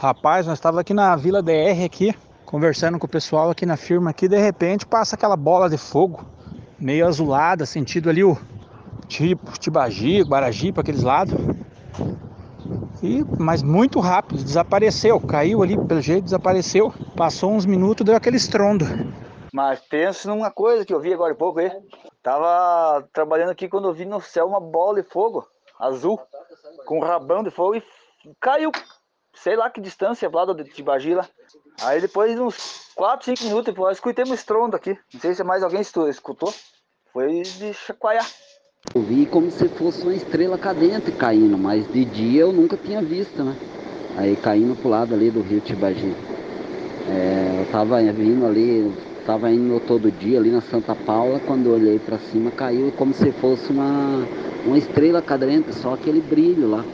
Rapaz, nós estava aqui na Vila DR aqui, conversando com o pessoal aqui na firma aqui, de repente passa aquela bola de fogo, meio azulada, sentido ali o tipo Tibagi, Guaraji para aqueles lados. E, mas muito rápido, desapareceu, caiu ali pelo jeito, desapareceu. Passou uns minutos, deu aquele estrondo. Mas penso numa coisa que eu vi agora há pouco aí. Tava trabalhando aqui quando eu vi no céu uma bola de fogo azul, com um rabão de fogo e caiu. Sei lá que distância lá do Tibagi lá. Aí depois, uns 4, 5 minutos depois, escutei um estrondo aqui. Não sei se mais alguém escutou. Foi de chacoalhar. Eu vi como se fosse uma estrela cadente caindo, mas de dia eu nunca tinha visto, né? Aí caindo pro lado ali do rio Tibagi. É, eu tava vindo ali, tava indo todo dia ali na Santa Paula, quando eu olhei para cima caiu como se fosse uma, uma estrela cadente, só aquele brilho lá.